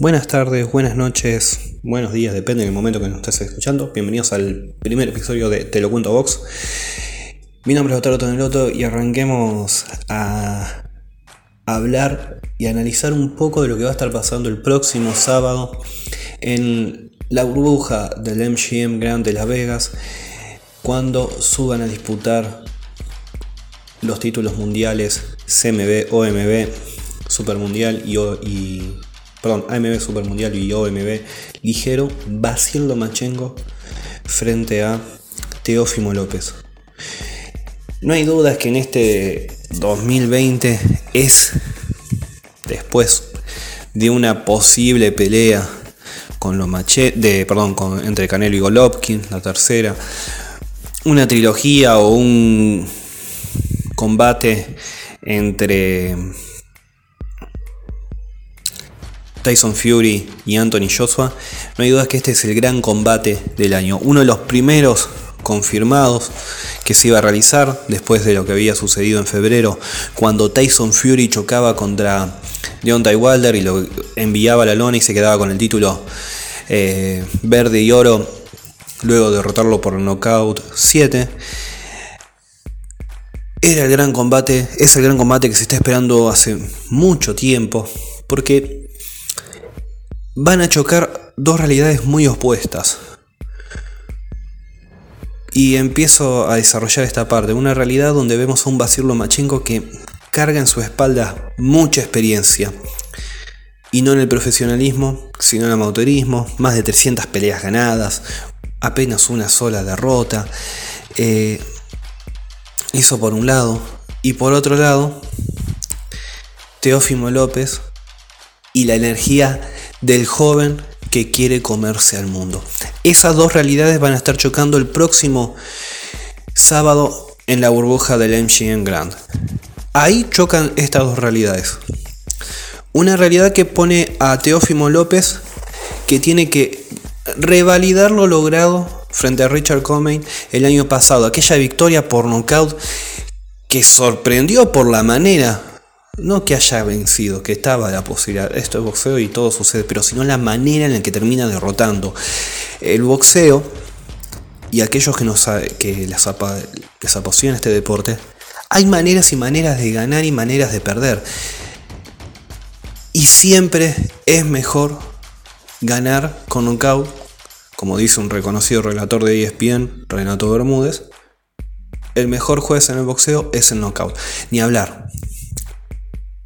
Buenas tardes, buenas noches, buenos días, depende del momento que nos estés escuchando. Bienvenidos al primer episodio de Te lo cuento Vox. Mi nombre es Otaro Toneloto y arranquemos a hablar y analizar un poco de lo que va a estar pasando el próximo sábado en la burbuja del MGM Grand de Las Vegas cuando suban a disputar los títulos mundiales CMB, OMB, Super Mundial y, y perdón, AMB Super Mundial y OMB ligero, Basil Lomachenko frente a Teófimo López. No hay dudas que en este 2020 es después de una posible pelea con los machetes, de, perdón, con, entre Canelo y Golovkin, la tercera, una trilogía o un combate entre Tyson Fury y Anthony Joshua, no hay duda que este es el gran combate del año. Uno de los primeros confirmados que se iba a realizar después de lo que había sucedido en febrero, cuando Tyson Fury chocaba contra Deontay Wilder y lo enviaba a la lona y se quedaba con el título eh, verde y oro, luego de derrotarlo por knockout 7. Era el gran combate, es el gran combate que se está esperando hace mucho tiempo, porque van a chocar dos realidades muy opuestas. Y empiezo a desarrollar esta parte, una realidad donde vemos a un Basil Lomachenko que carga en su espalda mucha experiencia. Y no en el profesionalismo, sino en el amateurismo, más de 300 peleas ganadas, apenas una sola derrota. Eh, eso por un lado. Y por otro lado, Teófimo López y la energía del joven que quiere comerse al mundo. Esas dos realidades van a estar chocando el próximo sábado en la burbuja del MGM Grand. Ahí chocan estas dos realidades. Una realidad que pone a Teófimo López que tiene que revalidar lo logrado frente a Richard Comey el año pasado. Aquella victoria por nocaut que sorprendió por la manera no que haya vencido, que estaba la posibilidad, esto es boxeo y todo sucede, pero sino la manera en la que termina derrotando. El boxeo y aquellos que, nos, que les, apasiona este deporte, hay maneras y maneras de ganar y maneras de perder. Y siempre es mejor ganar con knockout, como dice un reconocido relator de ESPN, Renato Bermúdez. El mejor juez en el boxeo es el knockout. Ni hablar.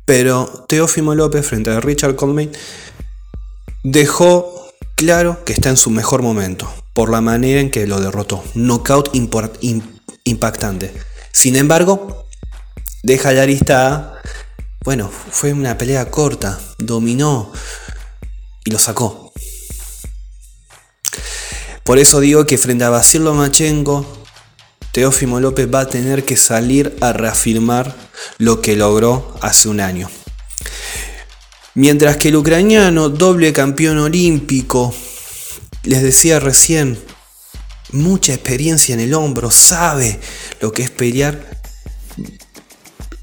Pero Teófimo López frente a Richard Coleman dejó claro que está en su mejor momento por la manera en que lo derrotó. Knockout impactante. Sin embargo, deja la lista bueno, fue una pelea corta, dominó y lo sacó. Por eso digo que frente a Basil Lomachenko, Teófimo López va a tener que salir a reafirmar lo que logró hace un año. Mientras que el ucraniano, doble campeón olímpico, les decía recién, mucha experiencia en el hombro, sabe lo que es pelear,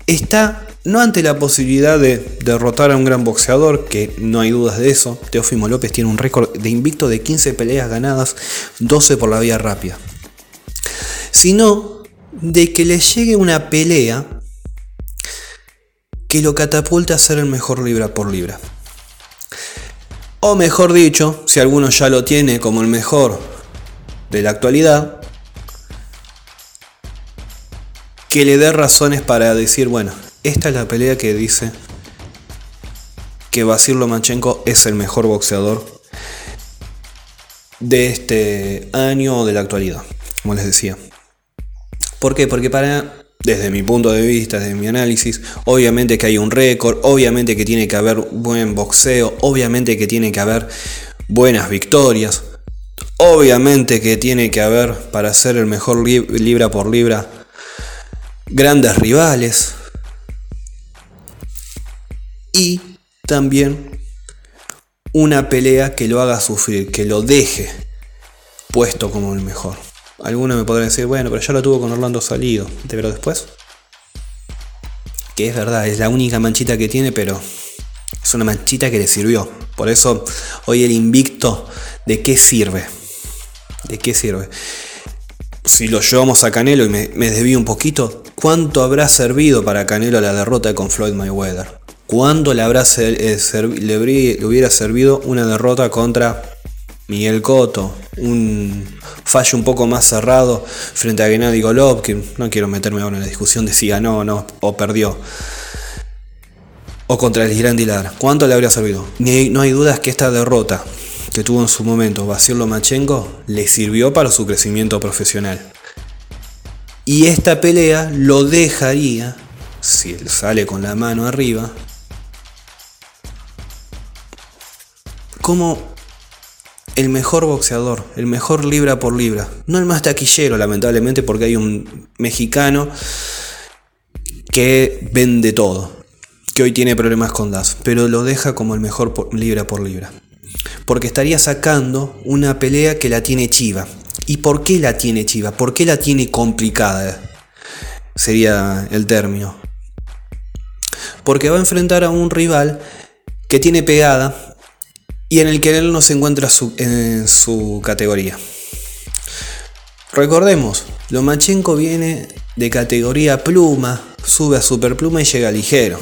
está no ante la posibilidad de derrotar a un gran boxeador, que no hay dudas de eso, Teófimo López tiene un récord de invicto de 15 peleas ganadas, 12 por la vía rápida, sino de que le llegue una pelea que lo catapulta a ser el mejor libra por libra. O mejor dicho, si alguno ya lo tiene como el mejor de la actualidad, que le dé razones para decir, bueno, esta es la pelea que dice que Basil Lomachenko es el mejor boxeador de este año o de la actualidad, como les decía. ¿Por qué? Porque para desde mi punto de vista, desde mi análisis, obviamente que hay un récord, obviamente que tiene que haber buen boxeo, obviamente que tiene que haber buenas victorias, obviamente que tiene que haber, para ser el mejor libra por libra, grandes rivales y también una pelea que lo haga sufrir, que lo deje puesto como el mejor. Algunos me podrán decir, bueno, pero ya lo tuvo con Orlando salido. Pero después. Que es verdad, es la única manchita que tiene, pero Es una manchita que le sirvió. Por eso hoy el invicto, ¿de qué sirve? ¿De qué sirve? Si lo llevamos a Canelo y me, me desvío un poquito, ¿cuánto habrá servido para Canelo la derrota con Floyd Mayweather? ¿Cuánto le, habrá eh, le hubiera servido una derrota contra Miguel Cotto? Un fallo un poco más cerrado frente a Gennady Golovkin. No quiero meterme ahora en la discusión de si ganó o no o perdió o contra el Gran Dilar. ¿Cuánto le habría servido? no hay dudas que esta derrota que tuvo en su momento Basil Lomachenko le sirvió para su crecimiento profesional. Y esta pelea lo dejaría, si él sale con la mano arriba, como el mejor boxeador, el mejor libra por libra. No el más taquillero, lamentablemente, porque hay un mexicano que vende todo que hoy tiene problemas con DAS, pero lo deja como el mejor libra por libra. Porque estaría sacando una pelea que la tiene chiva. ¿Y por qué la tiene chiva? ¿Por qué la tiene complicada? Sería el término. Porque va a enfrentar a un rival que tiene pegada y en el que él no se encuentra en su categoría. Recordemos, Lomachenko viene de categoría pluma, sube a superpluma y llega ligero.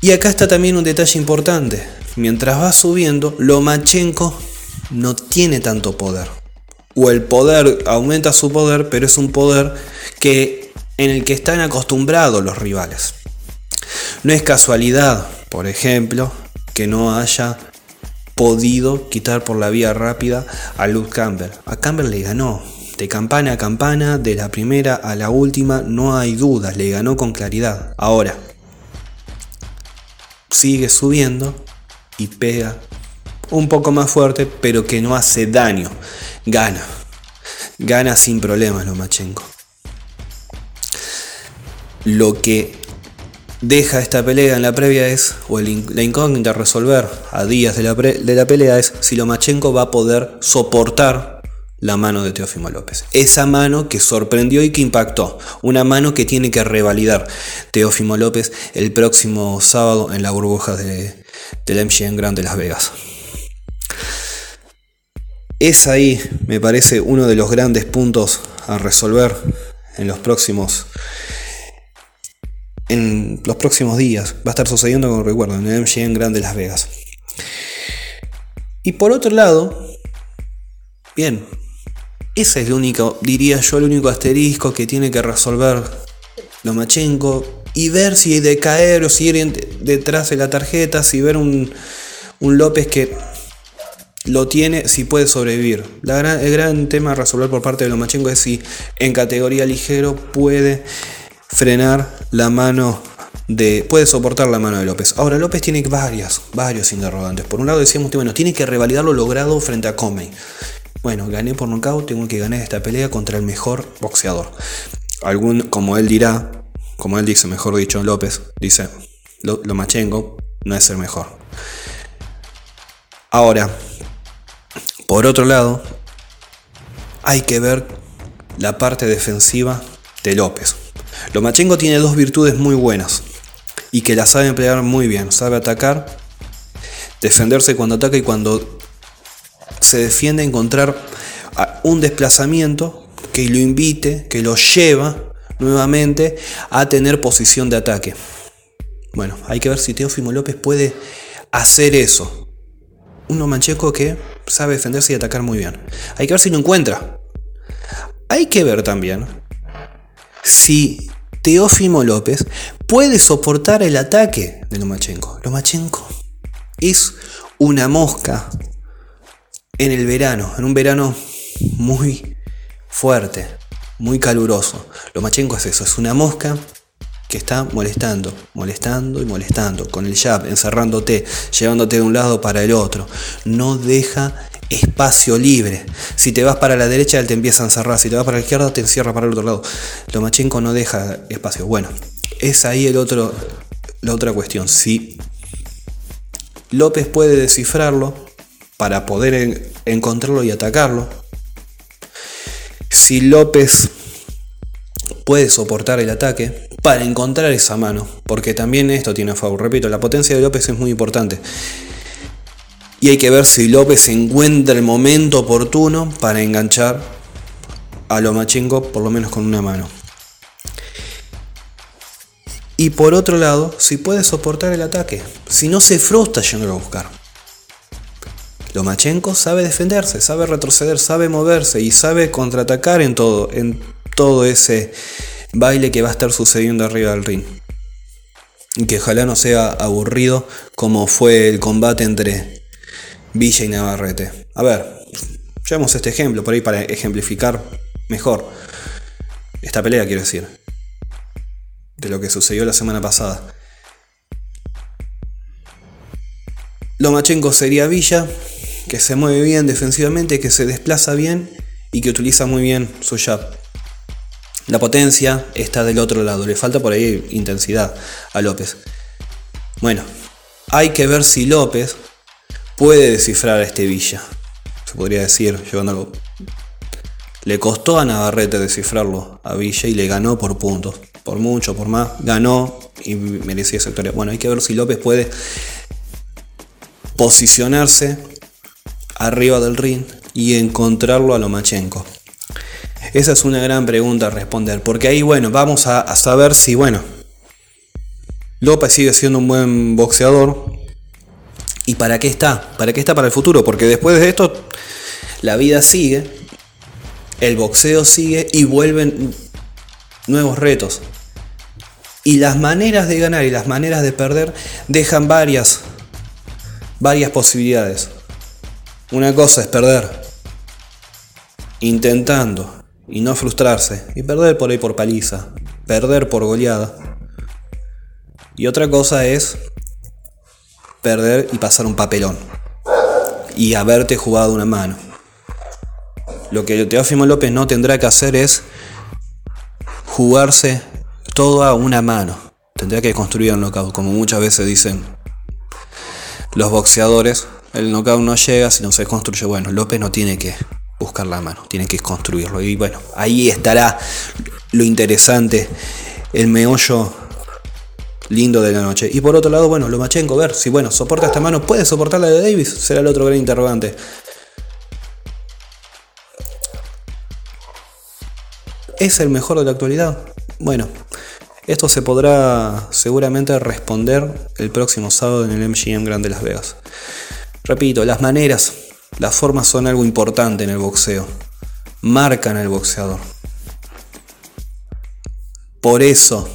Y acá está también un detalle importante. Mientras va subiendo, Lomachenko no tiene tanto poder. O el poder aumenta su poder, pero es un poder que, en el que están acostumbrados los rivales. No es casualidad, por ejemplo, que no haya podido quitar por la vía rápida a Luke Campbell. A Campbell le ganó, de campana a campana, de la primera a la última, no hay dudas, le ganó con claridad. Ahora, sigue subiendo y pega un poco más fuerte, pero que no hace daño. Gana. Gana sin problemas Lomachenko. Lo que deja esta pelea en la previa es, o la incógnita a resolver a días de la, de la pelea es si Lomachenko va a poder soportar la mano de Teófimo López. Esa mano que sorprendió y que impactó. Una mano que tiene que revalidar Teófimo López el próximo sábado en la burbuja de, del MGM Grand de Las Vegas. Es ahí, me parece, uno de los grandes puntos a resolver en los próximos en los próximos días. Va a estar sucediendo, como recuerdo, en el MGM Grand de Las Vegas. Y por otro lado, bien, ese es el único, diría yo, el único asterisco que tiene que resolver Lomachenko y ver si de caer o si ir detrás de la tarjeta, si ver un, López que lo tiene, si puede sobrevivir. el gran tema a resolver por parte de Lomachenko es si en categoría ligero puede frenar la mano de, puede soportar la mano de López. Ahora López tiene varias, varios interrogantes. Por un lado decíamos, bueno, tiene que revalidar lo logrado frente a Comey. Bueno, gané por nocaut, tengo que ganar esta pelea contra el mejor boxeador. Algún, como él dirá, como él dice, mejor dicho, López, dice, lo, machengo no es el mejor. Ahora, por otro lado, hay que ver la parte defensiva de López. Lomachenko tiene dos virtudes muy buenas y que la sabe emplear muy bien. Sabe atacar, defenderse cuando ataca y cuando se defiende encontrar un desplazamiento que lo invite, que lo lleva nuevamente a tener posición de ataque. Bueno, hay que ver si Teófimo López puede hacer eso. Uno mancheco que sabe defenderse y atacar muy bien. Hay que ver si lo encuentra. Hay que ver también si Teófimo López puede soportar el ataque de Lomachenko. Lomachenko es una mosca en el verano, en un verano muy fuerte, muy caluroso. Lo machenco es eso, es una mosca que está molestando, molestando y molestando, con el jab, encerrándote, llevándote de un lado para el otro. No deja espacio libre. Si te vas para la derecha, él te empieza a encerrar. Si te vas para la izquierda, te encierra para el otro lado. Lomachenko no deja espacio. Bueno, es ahí el otro, la otra cuestión. Si López puede descifrarlo, para poder encontrarlo y atacarlo. Si López puede soportar el ataque, para encontrar esa mano. Porque también esto tiene a favor. Repito, la potencia de López es muy importante. Y hay que ver si López encuentra el momento oportuno para enganchar a Lomachenko, por lo menos con una mano. Y por otro lado, si puede soportar el ataque, si no se frustra yendo a buscar. Lomachenko sabe defenderse, sabe retroceder, sabe moverse y sabe contraatacar en todo, en todo ese baile que va a estar sucediendo arriba del ring. Y que ojalá no sea aburrido como fue el combate entre Villa y Navarrete. A ver, llevamos este ejemplo por ahí para ejemplificar mejor esta pelea, quiero decir, de lo que sucedió la semana pasada. Lomachenko sería Villa, que se mueve bien defensivamente, que se desplaza bien y que utiliza muy bien su jab. La potencia está del otro lado, le falta por ahí intensidad a López. Bueno, hay que ver si López puede descifrar a este Villa. Se podría decir, llevándolo. Le costó a Navarrete descifrarlo a Villa y le ganó por puntos. Por mucho, por más, ganó y merecía esa victoria. Bueno, hay que ver si López puede posicionarse arriba del ring y encontrarlo a Lomachenko. Esa es una gran pregunta a responder, porque ahí, bueno, vamos a, a saber si, bueno, López sigue siendo un buen boxeador, ¿Y para qué está? ¿Para qué está para el futuro? Porque después de esto, la vida sigue, el boxeo sigue y vuelven nuevos retos. Y las maneras de ganar y las maneras de perder dejan varias, varias posibilidades. Una cosa es perder intentando y no frustrarse y perder por ahí por paliza, perder por goleada. Y otra cosa es perder y pasar un papelón. Y haberte jugado una mano. Lo que Teófimo López no tendrá que hacer es jugarse toda una mano. Tendrá que construir el knockout, como muchas veces dicen los boxeadores. El knockout no llega si no se construye. Bueno, López no tiene que buscar la mano, tiene que construirlo. Y bueno, ahí estará lo interesante, el meollo lindo de la noche. Y por otro lado, bueno, Lomachenko, ver si, bueno, soporta esta mano, puede soportar la de Davis, será el otro gran interrogante. ¿Es el mejor de la actualidad? Bueno, esto se podrá seguramente responder el próximo sábado en el MGM Grand de Las Vegas. Repito, las maneras, las formas son algo importante en el boxeo. Marcan al boxeador. Por eso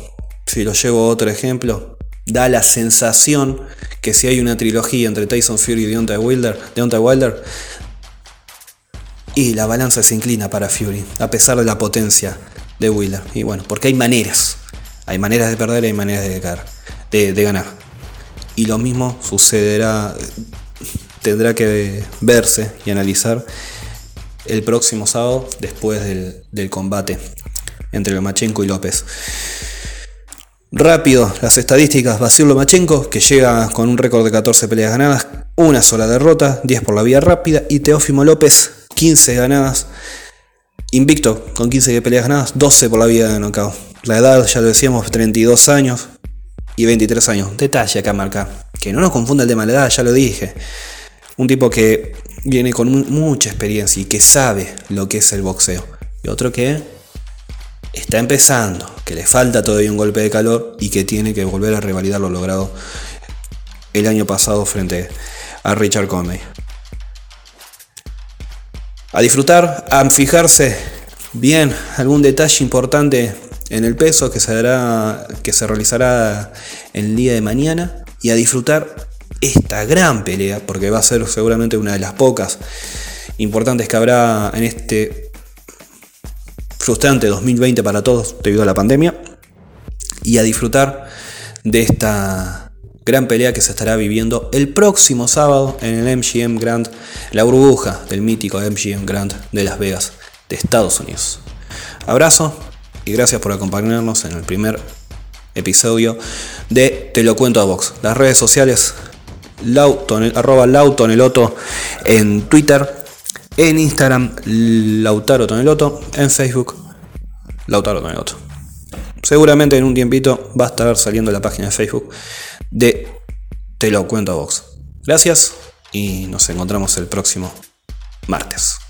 si lo llevo a otro ejemplo, da la sensación que si hay una trilogía entre Tyson Fury y Deontay Wilder, Deontay Wilder y la balanza se inclina para Fury, a pesar de la potencia de Wilder. Y bueno, porque hay maneras. Hay maneras de perder y hay maneras de, ganar. Y lo mismo sucederá, tendrá que verse y analizar el próximo sábado después del, del combate entre Lomachenko y López. Rápido, las estadísticas, Basil Lomachenko, que llega con un récord de 14 peleas ganadas, una sola derrota, 10 por la vía rápida, y Teófimo López, 15 ganadas, invicto, con 15 peleas ganadas, 12 por la vía de knockout. La edad, ya lo decíamos, 32 años y 23 años. Detalle acá marca, que no nos confunda el tema de la edad, ya lo dije. Un tipo que viene con mucha experiencia y que sabe lo que es el boxeo. Y otro que está empezando, que le falta todavía un golpe de calor y que tiene que volver a revalidar lo logrado el año pasado frente a Richard Comey. A disfrutar, a fijarse bien algún detalle importante en el peso que se, dará, que se realizará el día de mañana y a disfrutar esta gran pelea, porque va a ser seguramente una de las pocas importantes que habrá en este frustrante 2020 para todos debido a la pandemia y a disfrutar de esta gran pelea que se estará viviendo el próximo sábado en el MGM Grand, la burbuja del mítico MGM Grand de Las Vegas de Estados Unidos. Abrazo y gracias por acompañarnos en el primer episodio de Te lo cuento a Vox. Las redes sociales, arroba lautoneloto en Twitter, en Instagram, Lautaro Toneloto. En Facebook, Lautaro Toneloto. seguramente en un tiempito va a estar saliendo la página de Facebook de Te lo cuento a Vox. Gracias y nos encontramos el próximo martes.